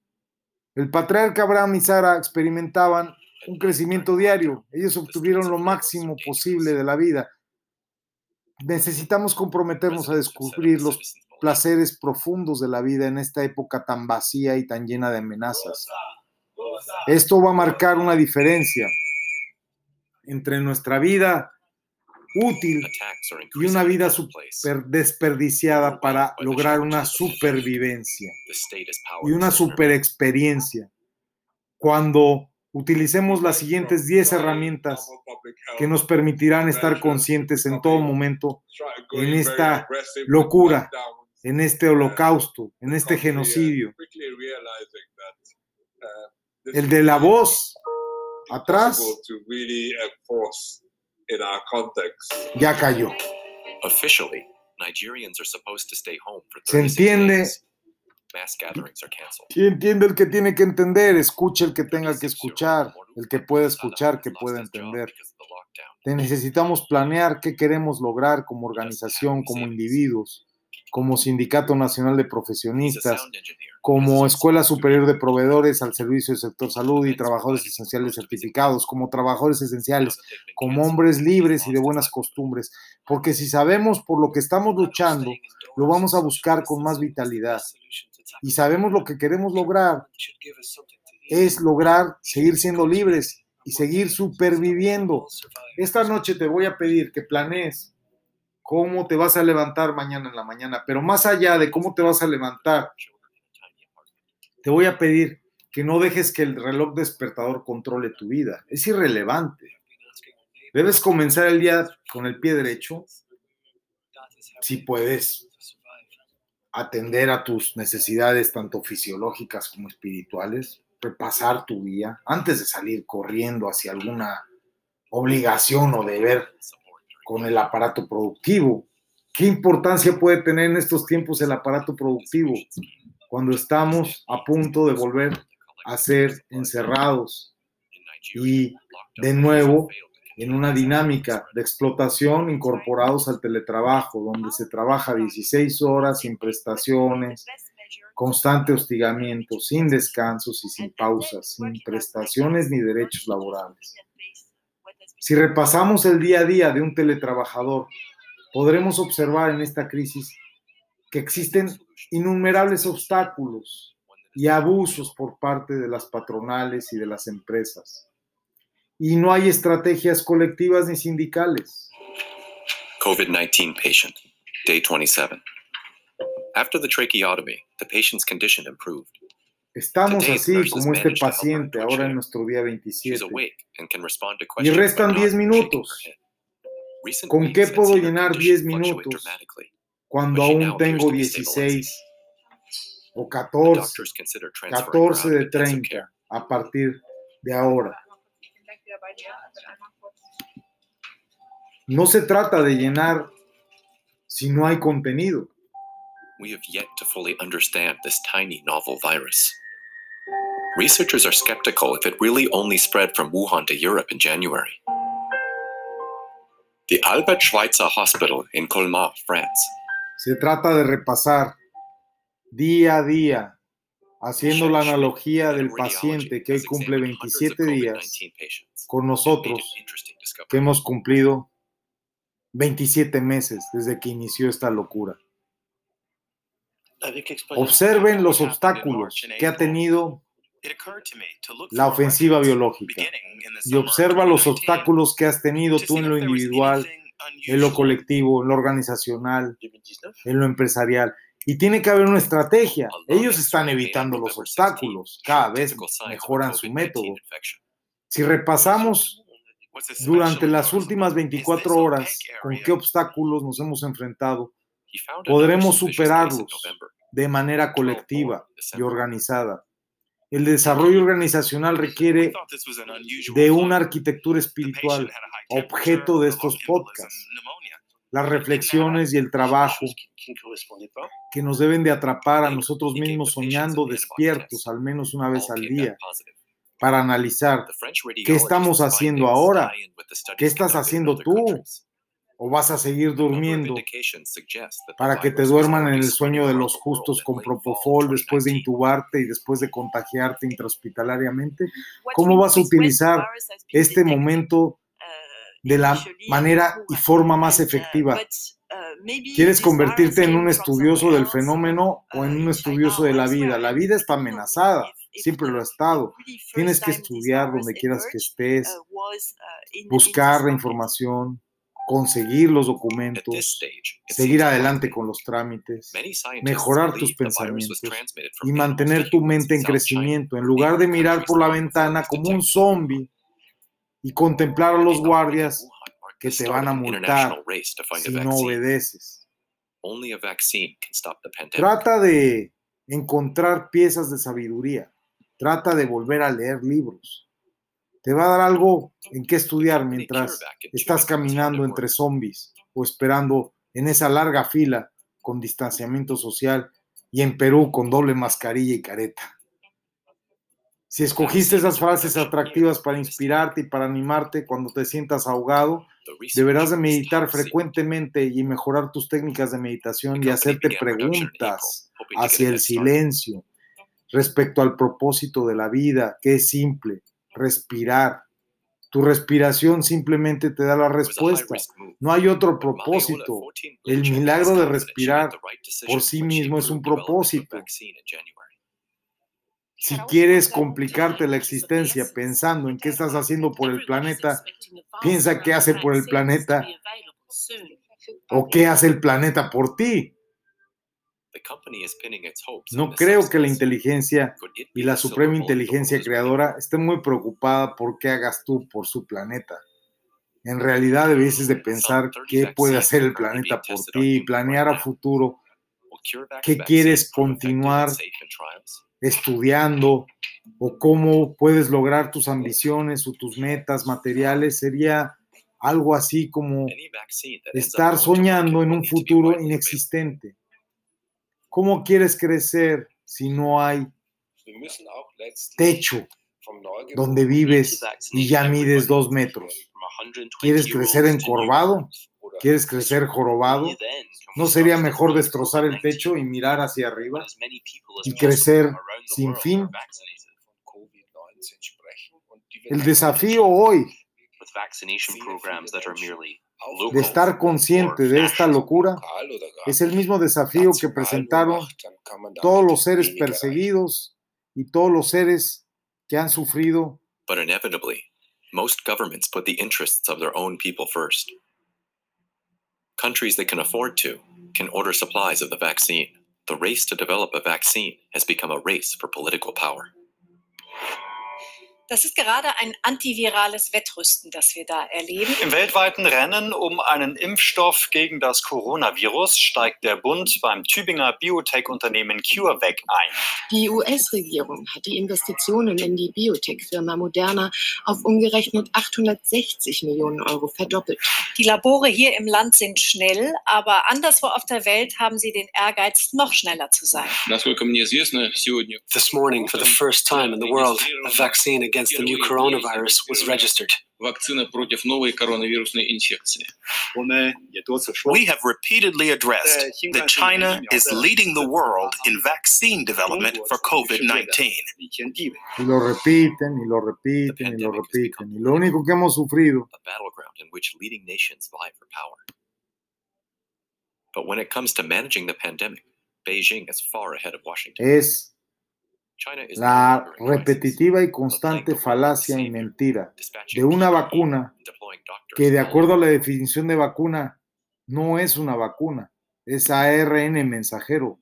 el patriarca Abraham y Sara experimentaban un crecimiento diario. Ellos obtuvieron lo máximo posible de la vida. Necesitamos comprometernos a descubrir los placeres profundos de la vida en esta época tan vacía y tan llena de amenazas. Esto va a marcar una diferencia entre nuestra vida útil y una vida desperdiciada para lograr una supervivencia y una super experiencia. Cuando utilicemos las siguientes 10 herramientas que nos permitirán estar conscientes en todo momento en esta locura, en este holocausto, en este genocidio. El de la voz atrás ya cayó. Se entiende. Si entiende el que tiene que entender, escuche el que tenga que escuchar, el que pueda escuchar, que pueda entender. Te necesitamos planear qué queremos lograr como organización, como individuos, como Sindicato Nacional de Profesionistas, como Escuela Superior de Proveedores al servicio del sector salud y trabajadores esenciales certificados, como trabajadores esenciales, como hombres libres y de buenas costumbres, porque si sabemos por lo que estamos luchando, lo vamos a buscar con más vitalidad. Y sabemos lo que queremos lograr, es lograr seguir siendo libres y seguir superviviendo. Esta noche te voy a pedir que planees cómo te vas a levantar mañana en la mañana, pero más allá de cómo te vas a levantar, te voy a pedir que no dejes que el reloj despertador controle tu vida. Es irrelevante. Debes comenzar el día con el pie derecho, si puedes atender a tus necesidades tanto fisiológicas como espirituales, repasar tu día antes de salir corriendo hacia alguna obligación o deber con el aparato productivo. ¿Qué importancia puede tener en estos tiempos el aparato productivo cuando estamos a punto de volver a ser encerrados y de nuevo en una dinámica de explotación incorporados al teletrabajo, donde se trabaja 16 horas sin prestaciones, constante hostigamiento, sin descansos y sin pausas, sin prestaciones ni derechos laborales. Si repasamos el día a día de un teletrabajador, podremos observar en esta crisis que existen innumerables obstáculos y abusos por parte de las patronales y de las empresas. Y no hay estrategias colectivas ni sindicales. COVID-19 patient, day 27. After the tracheotomy, the patient's condition improved. Estamos así como este paciente ahora en nuestro día 27. Y restan 10 minutos. ¿Con qué puedo llenar 10 minutos cuando aún tengo 16 o 14, 14 de 30 a partir de ahora? No se trata de llenar si no hay contenido. we have yet to fully understand this tiny novel virus. Researchers are skeptical if it really only spread from Wuhan to Europe in January. The Albert Schweitzer Hospital in Colmar, France. Se trata de repasar día a día, haciendo la analogía del paciente que hoy cumple 27 días con nosotros, que hemos cumplido 27 meses desde que inició esta locura. Observen los obstáculos que ha tenido la ofensiva biológica y observa los obstáculos que has tenido tú en lo individual, en lo colectivo, en lo organizacional, en lo empresarial. Y tiene que haber una estrategia. Ellos están evitando los obstáculos, cada vez mejoran su método. Si repasamos durante las últimas 24 horas con qué obstáculos nos hemos enfrentado, podremos superarlos de manera colectiva y organizada. El desarrollo organizacional requiere de una arquitectura espiritual, objeto de estos podcasts. Las reflexiones y el trabajo que nos deben de atrapar a nosotros mismos soñando despiertos al menos una vez al día para analizar qué estamos haciendo ahora, qué estás haciendo tú, o vas a seguir durmiendo para que te duerman en el sueño de los justos con propofol después de intubarte y después de contagiarte intrahospitalariamente? ¿Cómo vas a utilizar este momento de la manera y forma más efectiva? ¿Quieres convertirte en un estudioso del fenómeno o en un estudioso de la vida? La vida está amenazada, siempre lo ha estado. Tienes que estudiar donde quieras que estés, buscar la información, conseguir los documentos, seguir adelante con los trámites, mejorar tus pensamientos y mantener tu mente en crecimiento en lugar de mirar por la ventana como un zombie y contemplar a los guardias que te van a multar si no obedeces. Trata de encontrar piezas de sabiduría. Trata de volver a leer libros te va a dar algo en qué estudiar mientras estás caminando entre zombies o esperando en esa larga fila con distanciamiento social y en Perú con doble mascarilla y careta. Si escogiste esas frases atractivas para inspirarte y para animarte cuando te sientas ahogado, deberás de meditar frecuentemente y mejorar tus técnicas de meditación y hacerte preguntas hacia el silencio respecto al propósito de la vida, que es simple, respirar. Tu respiración simplemente te da la respuesta. No hay otro propósito. El milagro de respirar por sí mismo es un propósito. Si quieres complicarte la existencia pensando en qué estás haciendo por el planeta, piensa qué hace por el planeta o qué hace el planeta por ti. No creo que la inteligencia y la suprema inteligencia creadora estén muy preocupada por qué hagas tú por su planeta. En realidad debieses de pensar qué puede hacer el planeta por ti y planear a futuro. qué quieres continuar estudiando o cómo puedes lograr tus ambiciones o tus metas materiales. Sería algo así como estar soñando en un futuro inexistente. ¿Cómo quieres crecer si no hay techo donde vives y ya mides dos metros? ¿Quieres crecer encorvado? ¿Quieres crecer jorobado? ¿No sería mejor destrozar el techo y mirar hacia arriba y crecer sin fin? El desafío hoy de estar consciente de esta locura es el mismo desafío que presentaron todos los seres perseguidos y todos los seres que han sufrido. But inevitably, most governments put the interests of their own people first. Countries that can afford to can order supplies of the vaccine. The race to develop a vaccine has become a race for political power. Das ist gerade ein antivirales Wettrüsten, das wir da erleben. Im weltweiten Rennen um einen Impfstoff gegen das Coronavirus steigt der Bund beim Tübinger Biotech-Unternehmen CureVac ein. Die US-Regierung hat die Investitionen in die Biotech-Firma Moderna auf umgerechnet 860 Millionen Euro verdoppelt. Die Labore hier im Land sind schnell, aber anderswo auf der Welt haben sie den Ehrgeiz, noch schneller zu sein. This morning, for the first time in the world, a vaccine against the new coronavirus was registered. We have repeatedly addressed that China is leading the world in vaccine development for COVID 19. A battleground in which leading nations vie for power. But when it comes to managing the pandemic, Beijing is far ahead of Washington. La repetitiva y constante falacia y mentira de una vacuna que de acuerdo a la definición de vacuna no es una vacuna, es ARN mensajero,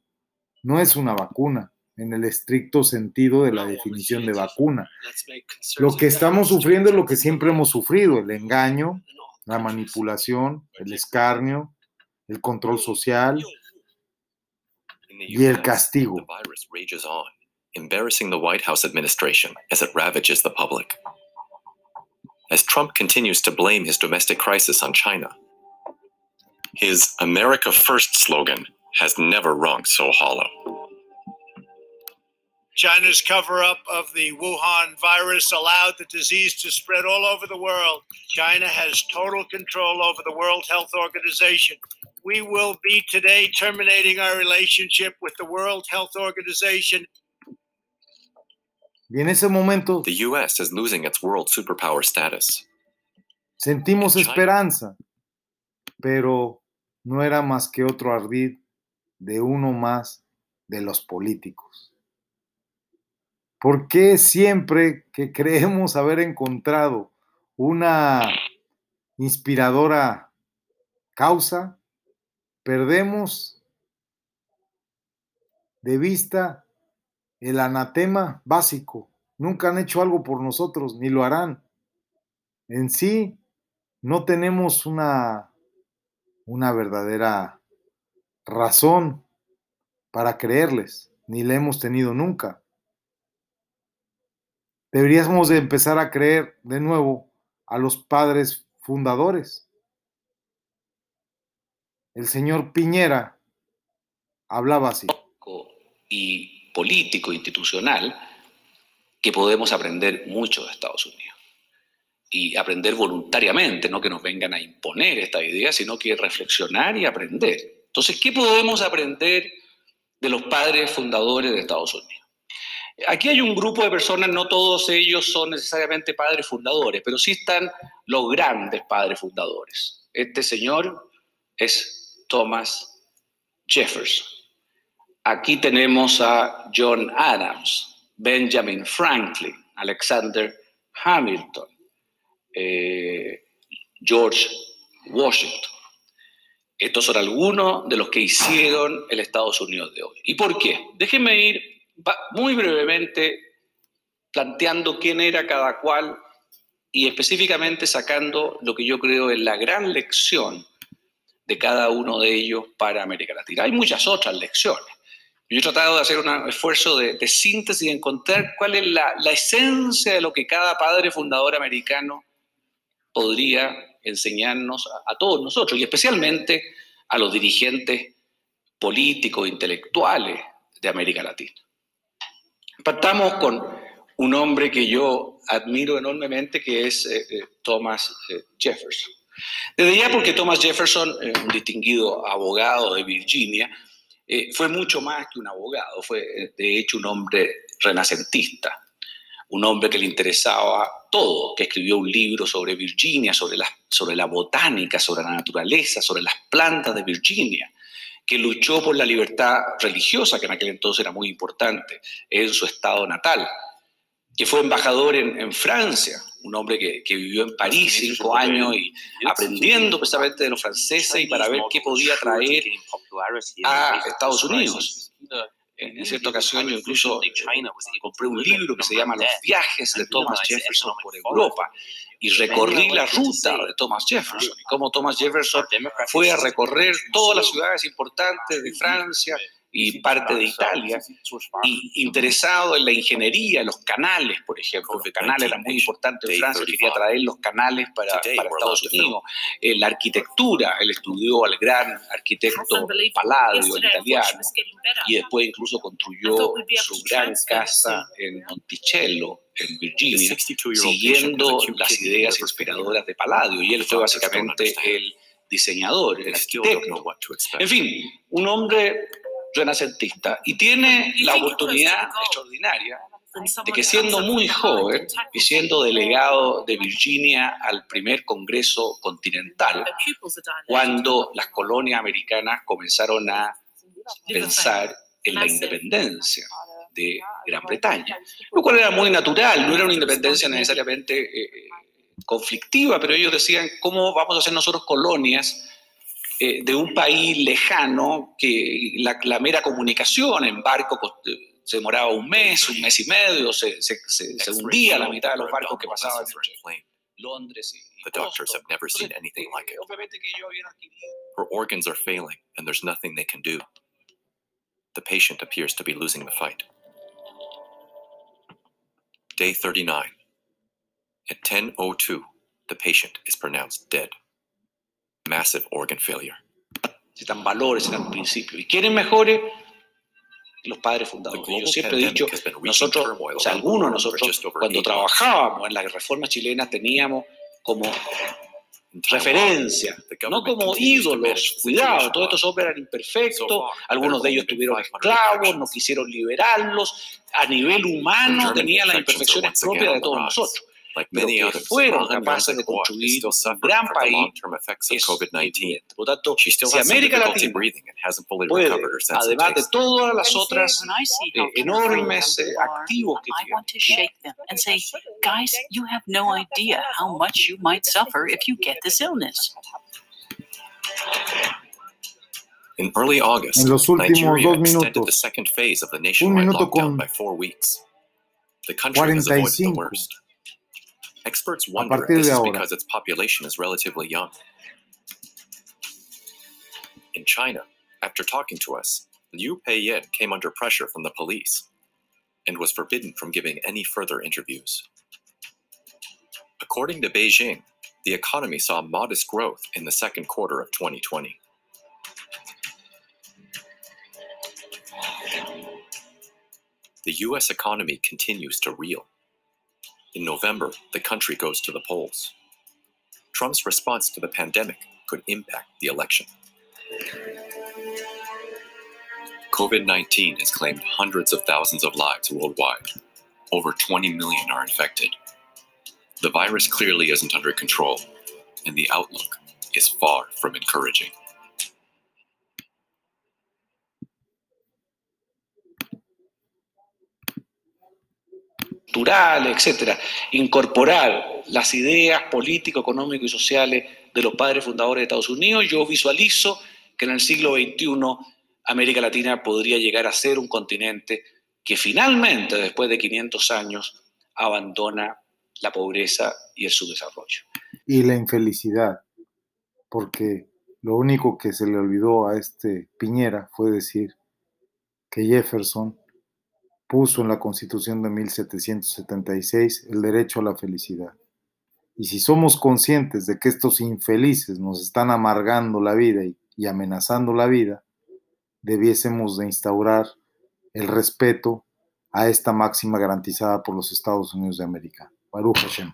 no es una vacuna en el estricto sentido de la definición de vacuna. Lo que estamos sufriendo es lo que siempre hemos sufrido, el engaño, la manipulación, el escarnio, el control social y el castigo. Embarrassing the White House administration as it ravages the public. As Trump continues to blame his domestic crisis on China, his America First slogan has never rung so hollow. China's cover up of the Wuhan virus allowed the disease to spread all over the world. China has total control over the World Health Organization. We will be today terminating our relationship with the World Health Organization Y en ese momento The US is losing its world superpower status. sentimos esperanza, pero no era más que otro ardid de uno más de los políticos. ¿Por qué siempre que creemos haber encontrado una inspiradora causa, perdemos de vista el anatema básico? Nunca han hecho algo por nosotros, ni lo harán. En sí, no tenemos una, una verdadera razón para creerles, ni la hemos tenido nunca. Deberíamos de empezar a creer de nuevo a los padres fundadores. El señor Piñera hablaba así. y político, institucional, que podemos aprender mucho de Estados Unidos. Y aprender voluntariamente, no que nos vengan a imponer esta idea, sino que reflexionar y aprender. Entonces, ¿qué podemos aprender de los padres fundadores de Estados Unidos? Aquí hay un grupo de personas, no todos ellos son necesariamente padres fundadores, pero sí están los grandes padres fundadores. Este señor es Thomas Jefferson. Aquí tenemos a John Adams, Benjamin Franklin, Alexander Hamilton, eh, George Washington. Estos son algunos de los que hicieron el Estados Unidos de hoy. ¿Y por qué? Déjenme ir muy brevemente planteando quién era cada cual y específicamente sacando lo que yo creo es la gran lección de cada uno de ellos para América Latina. Hay muchas otras lecciones. Yo he tratado de hacer un esfuerzo de, síntesis y encontrar cuál es la, la esencia de lo que cada padre fundador americano podría enseñarnos a, todos nosotros y especialmente a los dirigentes políticos, intelectuales de América Latina. Partamos con un hombre que yo admiro enormemente, que es eh, eh, Thomas eh, Jefferson. Desde ya porque Thomas Jefferson, un distinguido abogado de Virginia, fue mucho más que un abogado, fue de hecho un hombre renacentista un hombre que le interesaba todo, que escribió un libro sobre Virginia, sobre la, sobre la botánica, sobre la naturaleza, sobre las plantas de Virginia, que luchó por la libertad religiosa, que en aquel entonces era muy importante, en su estado natal, que fue embajador en, Francia, un hombre que, que, vivió en París cinco años y aprendiendo precisamente de los franceses y para ver qué podía traer a Estados Unidos. En cierta ocasión yo incluso compré un libro que se llama Los viajes de Thomas Jefferson por Europa. Y recorrí la ruta de Thomas Jefferson. Y cómo Thomas Jefferson fue a recorrer todas las ciudades importantes de Francia y parte de Italia, y interesado en la ingeniería, los canales, por ejemplo. Los canales eran muy importantes en Francia, quería traer los canales para, para Estados Unidos. Eh, la arquitectura, él estudió al gran arquitecto Palladio, el italiano, y después incluso construyó su gran casa en Monticello, en Virginia, siguiendo las ideas inspiradoras de Palladio, y él fue básicamente el diseñador, el arquitecto. En fin, un hombre renacentista y tiene la oportunidad extraordinaria de que siendo muy joven y siendo delegado de Virginia al primer Congreso Continental, cuando las colonias americanas comenzaron a pensar en la independencia de Gran Bretaña, lo cual era muy natural, no era una independencia necesariamente eh, conflictiva, pero ellos decían, ¿cómo vamos a hacer nosotros colonias eh, de un país lejano que la, la, mera comunicación en barco se demoraba un mes, un mes y medio, se, se, se, se hundía la mitad de los barcos que pasaban entre Londres y The doctors have never seen anything like it. Her organs are failing and there's nothing they can do. The patient appears to be losing the fight. Day 39. At 10.02, the patient is pronounced dead. Massive organ failure. Necesitan valores, necesitan principios. ¿Y quieren mejores? Los padres fundadores. Yo siempre he dicho, nosotros, o sea, algunos de nosotros, cuando trabajábamos en la reforma chilena, teníamos como referencia, no como ídolos. Cuidado, todos estos hombres eran imperfectos, algunos de ellos tuvieron esclavos, no quisieron liberarlos. A nivel humano tenían las imperfecciones propias de todos nosotros. Like many others, fueron capaces de construir un gran país es Por tanto, She still si América Latina puede, además de todas las otras eh, enormes eh, activos que tiene, and say, guys, you have no idea how much you might suffer if you get this illness. In early August, en los últimos Nigeria dos extended minutos, the second phase of the un nationwide minuto lockdown con by four weeks. The country has avoided the worst. Experts wonder if this is ahora. because its population is relatively young. In China, after talking to us, Liu Peiyan came under pressure from the police and was forbidden from giving any further interviews. According to Beijing, the economy saw modest growth in the second quarter of 2020. The US economy continues to reel. In November, the country goes to the polls. Trump's response to the pandemic could impact the election. COVID 19 has claimed hundreds of thousands of lives worldwide. Over 20 million are infected. The virus clearly isn't under control, and the outlook is far from encouraging. Etcétera, incorporar las ideas político, económico y sociales de los padres fundadores de Estados Unidos, yo visualizo que en el siglo XXI América Latina podría llegar a ser un continente que finalmente, después de 500 años, abandona la pobreza y el subdesarrollo. Y la infelicidad, porque lo único que se le olvidó a este Piñera fue decir que Jefferson puso en la Constitución de 1776 el derecho a la felicidad. Y si somos conscientes de que estos infelices nos están amargando la vida y, amenazando la vida, debiésemos de instaurar el respeto a esta máxima garantizada por los Estados Unidos de América. Baruch Hashem.